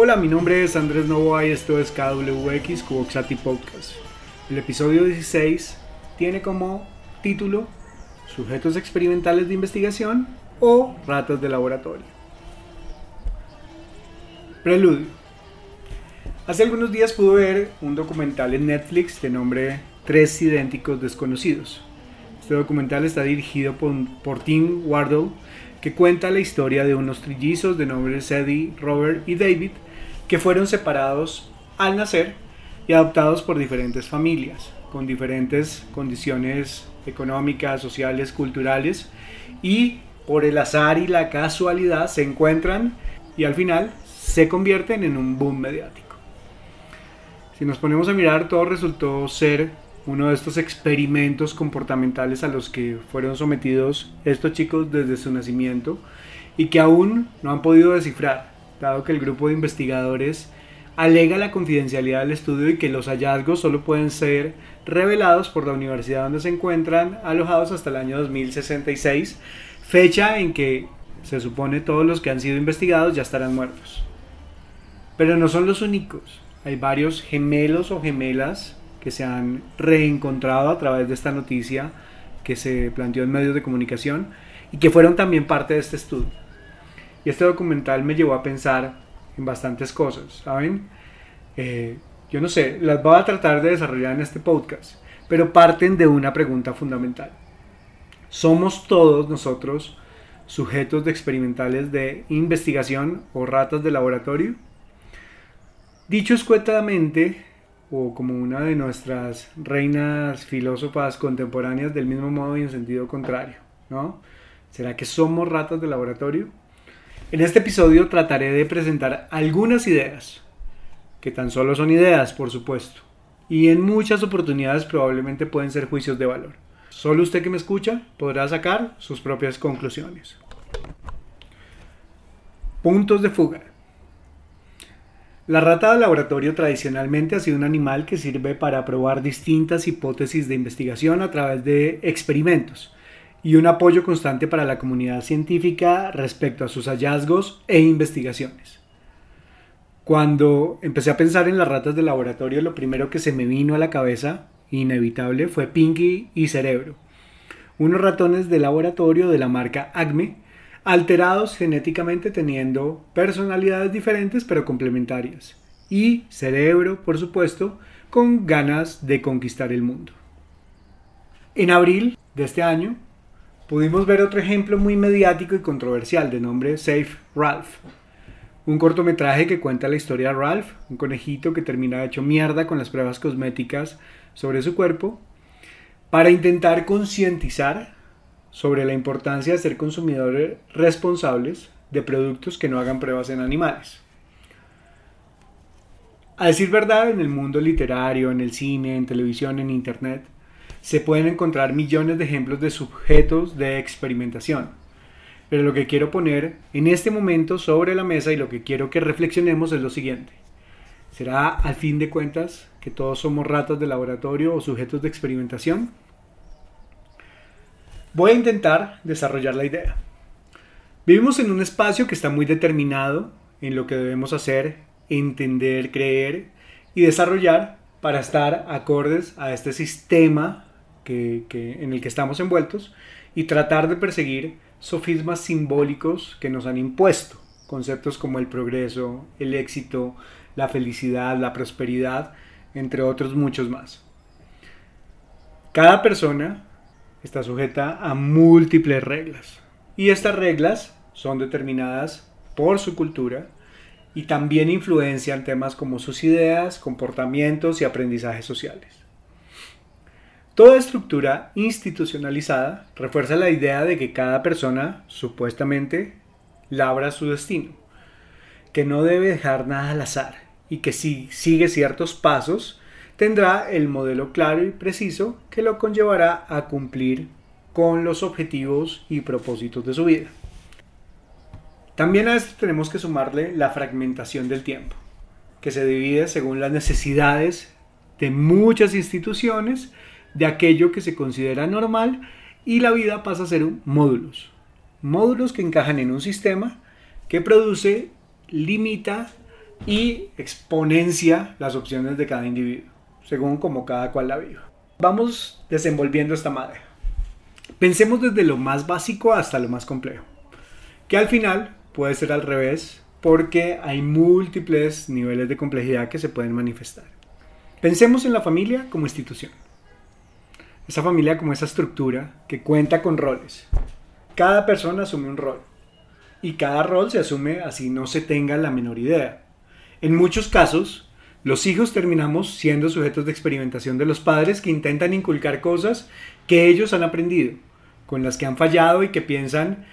Hola, mi nombre es Andrés Novoa y esto es KWX Cuboxati Podcast. El episodio 16 tiene como título Sujetos experimentales de investigación o ratas de laboratorio. Preludio. Hace algunos días pude ver un documental en Netflix de nombre Tres idénticos desconocidos. Este documental está dirigido por, por Tim Wardle, que cuenta la historia de unos trillizos de nombres Eddie, Robert y David, que fueron separados al nacer y adoptados por diferentes familias, con diferentes condiciones económicas, sociales, culturales, y por el azar y la casualidad se encuentran y al final se convierten en un boom mediático. Si nos ponemos a mirar, todo resultó ser uno de estos experimentos comportamentales a los que fueron sometidos estos chicos desde su nacimiento y que aún no han podido descifrar, dado que el grupo de investigadores alega la confidencialidad del estudio y que los hallazgos solo pueden ser revelados por la universidad donde se encuentran alojados hasta el año 2066, fecha en que se supone todos los que han sido investigados ya estarán muertos. Pero no son los únicos, hay varios gemelos o gemelas que se han reencontrado a través de esta noticia que se planteó en medios de comunicación y que fueron también parte de este estudio. Y este documental me llevó a pensar en bastantes cosas, ¿saben? Eh, yo no sé, las voy a tratar de desarrollar en este podcast, pero parten de una pregunta fundamental. ¿Somos todos nosotros sujetos de experimentales de investigación o ratas de laboratorio? Dicho escuetamente, o como una de nuestras reinas filósofas contemporáneas del mismo modo y en sentido contrario, ¿no? ¿Será que somos ratas de laboratorio? En este episodio trataré de presentar algunas ideas, que tan solo son ideas, por supuesto, y en muchas oportunidades probablemente pueden ser juicios de valor. Solo usted que me escucha podrá sacar sus propias conclusiones. Puntos de fuga. La rata de laboratorio tradicionalmente ha sido un animal que sirve para probar distintas hipótesis de investigación a través de experimentos y un apoyo constante para la comunidad científica respecto a sus hallazgos e investigaciones. Cuando empecé a pensar en las ratas de laboratorio, lo primero que se me vino a la cabeza, inevitable, fue Pinky y Cerebro, unos ratones de laboratorio de la marca Acme, alterados genéticamente teniendo personalidades diferentes pero complementarias. Y cerebro, por supuesto, con ganas de conquistar el mundo. En abril de este año pudimos ver otro ejemplo muy mediático y controversial de nombre Safe Ralph. Un cortometraje que cuenta la historia de Ralph, un conejito que termina hecho mierda con las pruebas cosméticas sobre su cuerpo, para intentar concientizar sobre la importancia de ser consumidores responsables de productos que no hagan pruebas en animales. A decir verdad, en el mundo literario, en el cine, en televisión, en internet, se pueden encontrar millones de ejemplos de sujetos de experimentación. Pero lo que quiero poner en este momento sobre la mesa y lo que quiero que reflexionemos es lo siguiente. ¿Será al fin de cuentas que todos somos ratas de laboratorio o sujetos de experimentación? Voy a intentar desarrollar la idea. Vivimos en un espacio que está muy determinado en lo que debemos hacer, entender, creer y desarrollar para estar acordes a este sistema que, en el que estamos envueltos y tratar de perseguir sofismas simbólicos que nos han impuesto, conceptos como el progreso, el éxito, la felicidad, la prosperidad, entre otros muchos más. Cada persona está sujeta a múltiples reglas. Y estas reglas son determinadas por su cultura y también influencian temas como sus ideas, comportamientos y aprendizajes sociales. Toda estructura institucionalizada refuerza la idea de que cada persona supuestamente labra su destino, que no debe dejar nada al azar y que si sigue ciertos pasos tendrá el modelo claro y preciso que lo conllevará a cumplir con los objetivos y propósitos de su vida. También a esto tenemos que sumarle la fragmentación del tiempo, que se divide según las necesidades de muchas instituciones de aquello que se considera normal y la vida pasa a ser módulos. Módulos que encajan en un sistema que produce, limita y exponencia las opciones de cada individuo, según como cada cual la viva. Vamos desenvolviendo esta madre. Pensemos desde lo más básico hasta lo más complejo, que al final puede ser al revés porque hay múltiples niveles de complejidad que se pueden manifestar. Pensemos en la familia como institución. Esa familia como esa estructura que cuenta con roles. Cada persona asume un rol y cada rol se asume así no se tenga la menor idea. En muchos casos, los hijos terminamos siendo sujetos de experimentación de los padres que intentan inculcar cosas que ellos han aprendido, con las que han fallado y que piensan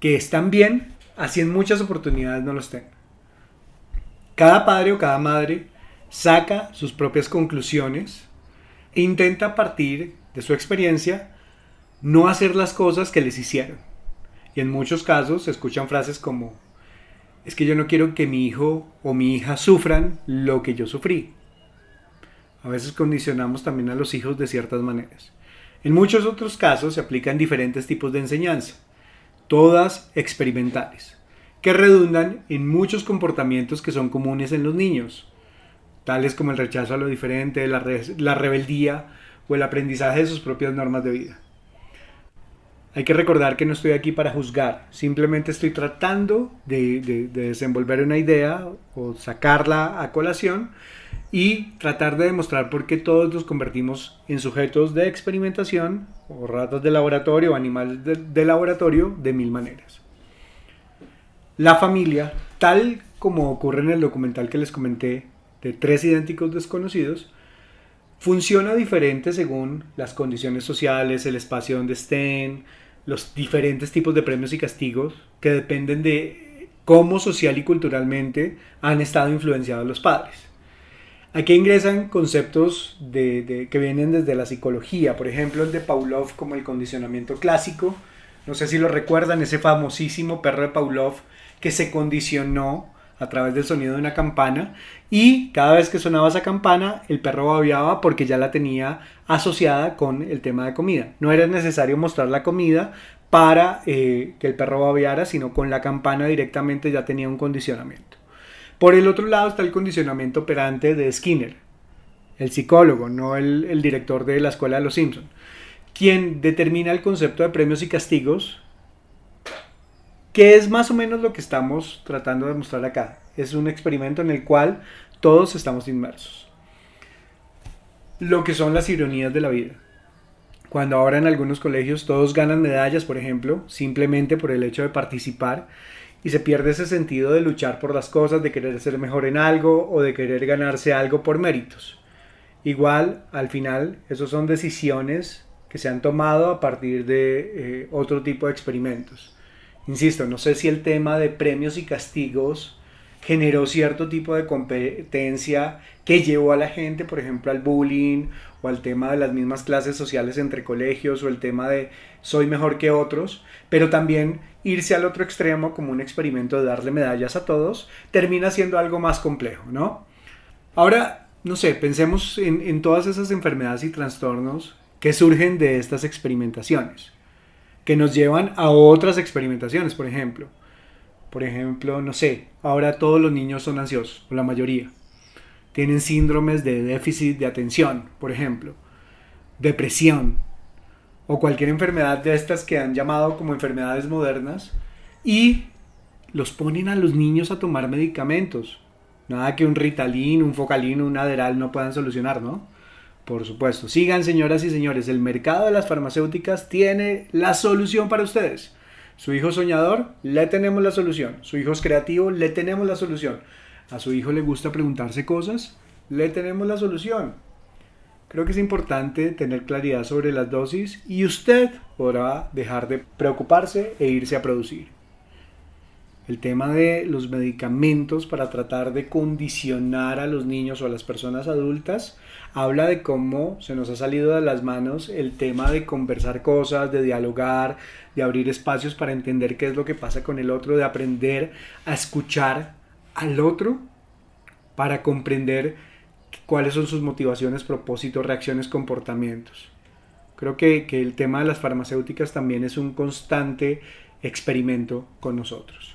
que están bien, así en muchas oportunidades no los tengan. Cada padre o cada madre saca sus propias conclusiones e intenta partir de su experiencia no hacer las cosas que les hicieron. Y en muchos casos se escuchan frases como, es que yo no quiero que mi hijo o mi hija sufran lo que yo sufrí. A veces condicionamos también a los hijos de ciertas maneras. En muchos otros casos se aplican diferentes tipos de enseñanza, todas experimentales, que redundan en muchos comportamientos que son comunes en los niños, tales como el rechazo a lo diferente, la, la rebeldía el aprendizaje de sus propias normas de vida. Hay que recordar que no estoy aquí para juzgar, simplemente estoy tratando de, de, desenvolver una idea o sacarla a colación y tratar de demostrar por qué todos nos convertimos en sujetos de experimentación o ratas de laboratorio o animales de laboratorio de mil maneras. La familia, tal como ocurre en el documental que les comenté de tres idénticos desconocidos, funciona diferente según las condiciones sociales, el espacio donde estén, los diferentes tipos de premios y castigos que dependen de cómo social y culturalmente han estado influenciados los padres. Aquí ingresan conceptos que vienen desde la psicología, por ejemplo el de Pavlov como el condicionamiento clásico, no sé si lo recuerdan, ese famosísimo perro de Pavlov que se condicionó a través del sonido de una campana y cada vez que sonaba esa campana el perro babeaba porque ya la tenía asociada con el tema de comida. No era necesario mostrar la comida para eh, que el perro babeara, sino con la campana directamente ya tenía un condicionamiento. Por el otro lado está el condicionamiento operante de Skinner, el psicólogo, no el, el director de la escuela de los Simpson, quien determina el concepto de premios y castigos que es más o menos lo que estamos tratando de mostrar acá. Es un experimento en el cual todos estamos inmersos. Lo que son las ironías de la vida. Cuando ahora en algunos colegios todos ganan medallas, por ejemplo, simplemente por el hecho de participar, y se pierde ese sentido de luchar por las cosas, de querer ser mejor en algo o de querer ganarse algo por méritos. Igual, al final, esas son decisiones que se han tomado a partir de eh, otro tipo de experimentos. Insisto, no sé si el tema de premios y castigos generó cierto tipo de competencia que llevó a la gente, por ejemplo, al bullying o al tema de las mismas clases sociales entre colegios o el tema de soy mejor que otros, pero también irse al otro extremo como un experimento de darle medallas a todos, termina siendo algo más complejo, ¿no? Ahora, no sé, pensemos en, en todas esas enfermedades y trastornos que surgen de estas experimentaciones que nos llevan a otras experimentaciones, por ejemplo. Por ejemplo, no sé, ahora todos los niños son ansiosos, o la mayoría. Tienen síndromes de déficit de atención, por ejemplo, depresión, o cualquier enfermedad de estas que han llamado como enfermedades modernas, y los ponen a los niños a tomar medicamentos. Nada que un Ritalin, un Focalin, un Aderal no puedan solucionar, ¿no? Por supuesto. Sigan, señoras y señores, el mercado de las farmacéuticas tiene la solución para ustedes. Su hijo soñador, le tenemos la solución. Su hijo es creativo, le tenemos la solución. A su hijo le gusta preguntarse cosas, le tenemos la solución. Creo que es importante tener claridad sobre las dosis y usted podrá dejar de preocuparse e irse a producir. El tema de los medicamentos para tratar de condicionar a los niños o a las personas adultas habla de cómo se nos ha salido de las manos el tema de conversar cosas, de dialogar, de abrir espacios para entender qué es lo que pasa con el otro, de aprender a escuchar al otro para comprender cuáles son sus motivaciones, propósitos, reacciones, comportamientos. Creo que, que el tema de las farmacéuticas también es un constante experimento con nosotros.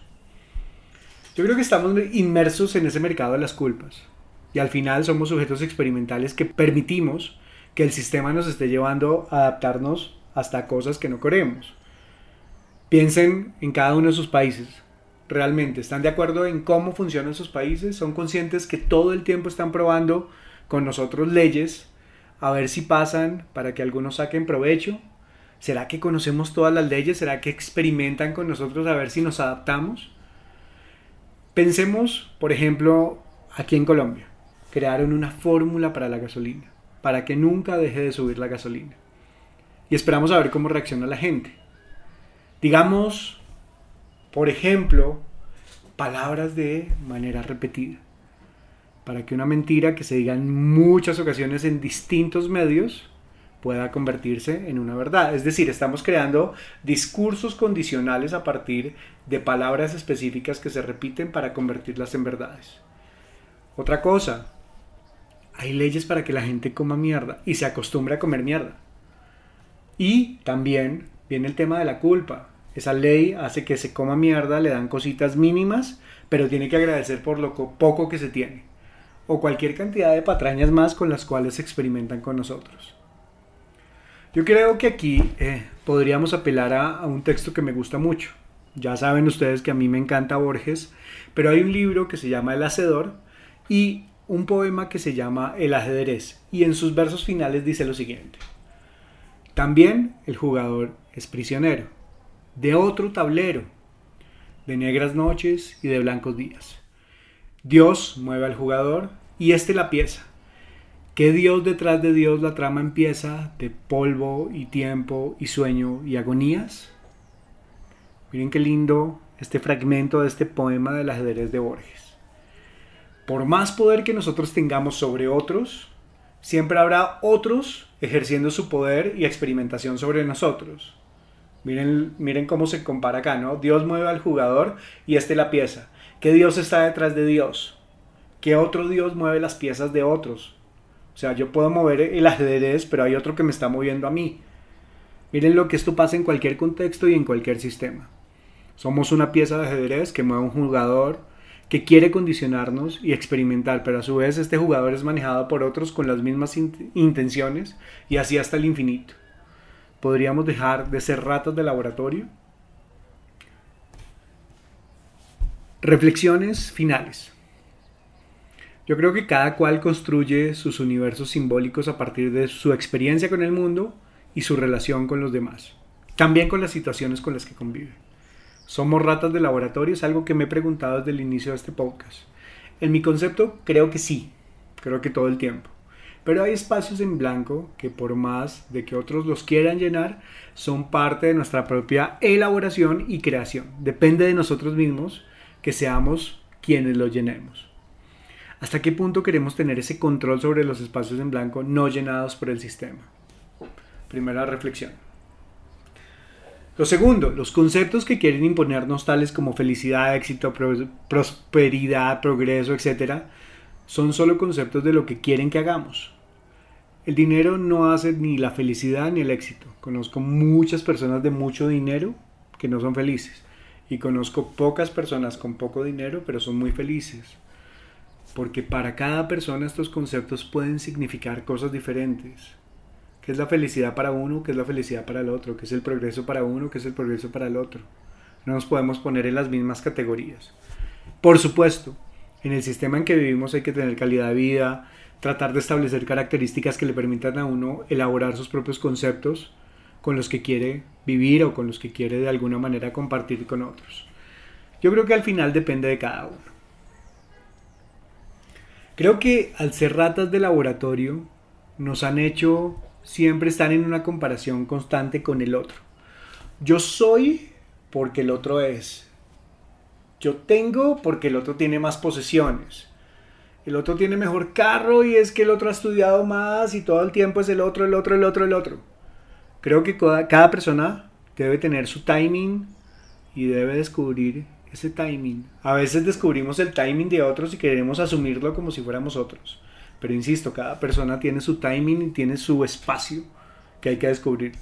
Yo creo que estamos inmersos en ese mercado de las culpas. Y al final somos sujetos experimentales que permitimos que el sistema nos esté llevando a adaptarnos hasta cosas que no queremos. Piensen en cada uno de sus países. ¿Realmente están de acuerdo en cómo funcionan sus países? ¿Son conscientes que todo el tiempo están probando con nosotros leyes a ver si pasan para que algunos saquen provecho? ¿Será que conocemos todas las leyes? ¿Será que experimentan con nosotros a ver si nos adaptamos? Pensemos, por ejemplo, aquí en Colombia. Crearon una fórmula para la gasolina, para que nunca deje de subir la gasolina. Y esperamos a ver cómo reacciona la gente. Digamos, por ejemplo, palabras de manera repetida. Para que una mentira que se diga en muchas ocasiones en distintos medios pueda convertirse en una verdad. Es decir, estamos creando discursos condicionales a partir de palabras específicas que se repiten para convertirlas en verdades. Otra cosa, hay leyes para que la gente coma mierda y se acostumbre a comer mierda. Y también viene el tema de la culpa. Esa ley hace que se coma mierda, le dan cositas mínimas, pero tiene que agradecer por lo poco que se tiene. O cualquier cantidad de patrañas más con las cuales se experimentan con nosotros. Yo creo que aquí eh, podríamos apelar a, un texto que me gusta mucho. Ya saben ustedes que a mí me encanta Borges, pero hay un libro que se llama El Hacedor y un poema que se llama El ajedrez y en sus versos finales dice lo siguiente. También el jugador es prisionero de otro tablero, de negras noches y de blancos días. Dios mueve al jugador y éste la pieza ¿Qué Dios detrás de Dios la trama empieza de polvo y tiempo y sueño y agonías? Miren qué lindo este fragmento de este poema del ajedrez de Borges. Por más poder que nosotros tengamos sobre otros, siempre habrá otros ejerciendo su poder y experimentación sobre nosotros. Miren, miren cómo se compara acá, ¿no? Dios mueve al jugador y este la pieza. ¿Qué Dios está detrás de Dios? ¿Qué otro Dios mueve las piezas de otros? O sea, yo puedo mover el ajedrez, pero hay otro que me está moviendo a mí. Miren lo que esto pasa en cualquier contexto y en cualquier sistema. Somos una pieza de ajedrez que mueve un jugador que quiere condicionarnos y experimentar, pero a su vez este jugador es manejado por otros con las mismas intenciones y así hasta el infinito. ¿Podríamos dejar de ser ratas de laboratorio? Reflexiones finales. Yo creo que cada cual construye sus universos simbólicos a partir de su experiencia con el mundo y su relación con los demás. También con las situaciones con las que convive. ¿Somos ratas de laboratorio? Es algo que me he preguntado desde el inicio de este podcast. En mi concepto, creo que sí. Creo que todo el tiempo. Pero hay espacios en blanco que por más de que otros los quieran llenar, son parte de nuestra propia elaboración y creación. Depende de nosotros mismos que seamos quienes los llenemos. ¿Hasta qué punto queremos tener ese control sobre los espacios en blanco no llenados por el sistema? Primera reflexión. Lo segundo, los conceptos que quieren imponernos tales como felicidad, éxito, prosperidad, progreso, etc., son solo conceptos de lo que quieren que hagamos. El dinero no hace ni la felicidad ni el éxito. Conozco muchas personas de mucho dinero que no son felices. Y conozco pocas personas con poco dinero pero son muy felices porque para cada persona estos conceptos pueden significar cosas diferentes. ¿Qué es la felicidad para uno? ¿Qué es la felicidad para el otro? ¿Qué es el progreso para uno? ¿Qué es el progreso para el otro? No nos podemos poner en las mismas categorías. Por supuesto, en el sistema en que vivimos hay que tener calidad de vida, tratar de establecer características que le permitan a uno elaborar sus propios conceptos con los que quiere vivir o con los que quiere de alguna manera compartir con otros. Yo creo que al final depende de cada uno. Creo que al ser ratas de laboratorio nos han hecho siempre estar en una comparación constante con el otro. Yo soy porque el otro es. Yo tengo porque el otro tiene más posesiones. El otro tiene mejor carro y es que el otro ha estudiado más y todo el tiempo es el otro, el otro, el otro, el otro. Creo que cada persona debe tener su timing y debe descubrir ese timing. A veces descubrimos el timing de otros y queremos asumirlo como si fuéramos otros. Pero insisto, cada persona tiene su timing y tiene su espacio que hay que descubrir.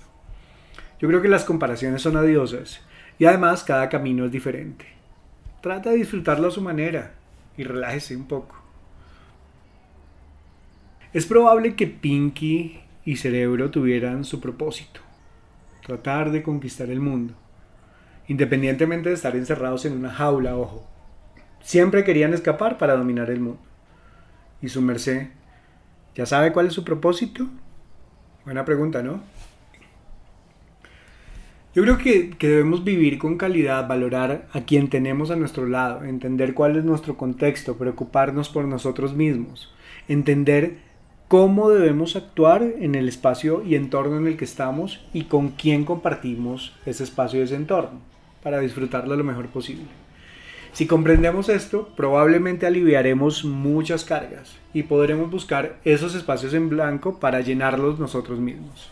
Yo creo que las comparaciones son adiosas y además cada camino es diferente. trata de disfrutarlo a su manera y relájese un poco. Es probable que Pinky y Cerebro tuvieran su propósito, tratar de conquistar el mundo, independientemente de estar encerrados en una jaula, ojo. Siempre querían escapar para dominar el mundo. ¿Y su merced ya sabe cuál es su propósito? Buena pregunta, ¿no? Yo creo que, que, debemos vivir con calidad, valorar a quien tenemos a nuestro lado, entender cuál es nuestro contexto, preocuparnos por nosotros mismos, entender cómo debemos actuar en el espacio y entorno en el que estamos y con quién compartimos ese espacio y ese entorno para disfrutarlo lo mejor posible. Si comprendemos esto, probablemente aliviaremos muchas cargas y podremos buscar esos espacios en blanco para llenarlos nosotros mismos.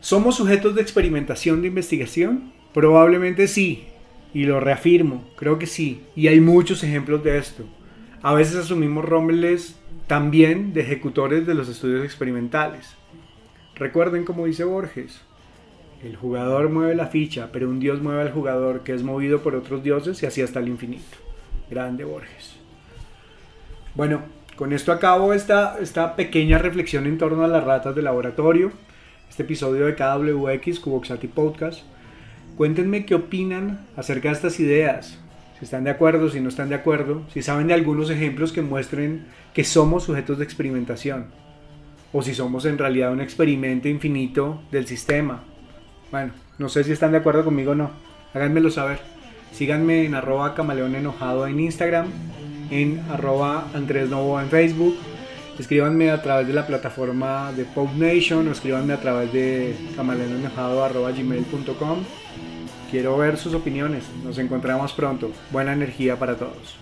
¿Somos sujetos de experimentación de investigación? Probablemente sí, y lo reafirmo, creo que sí, y hay muchos ejemplos de esto. A veces asumimos roles también de ejecutores de los estudios experimentales. Recuerden como dice Borges, el jugador mueve la ficha, pero un dios mueve al jugador que es movido por otros dioses y así hasta el infinito. Grande Borges. Bueno, con esto acabo esta, esta pequeña reflexión en torno a las ratas de laboratorio este episodio de KWX Cuboxati Podcast. Cuéntenme qué opinan acerca de estas ideas, si están de acuerdo, si no están de acuerdo, si saben de algunos ejemplos que muestren que somos sujetos de experimentación, o si somos en realidad un experimento infinito del sistema. Bueno, no sé si están de acuerdo conmigo o no, háganmelo saber. Síganme en arroba camaleón enojado en Instagram, en arroba Andrés Novo en Facebook escríbanme a través de la plataforma de Pop Nation o escríbanme a través de camaleonenojado.gmail.com Quiero ver sus opiniones. Nos encontramos pronto. Buena energía para todos.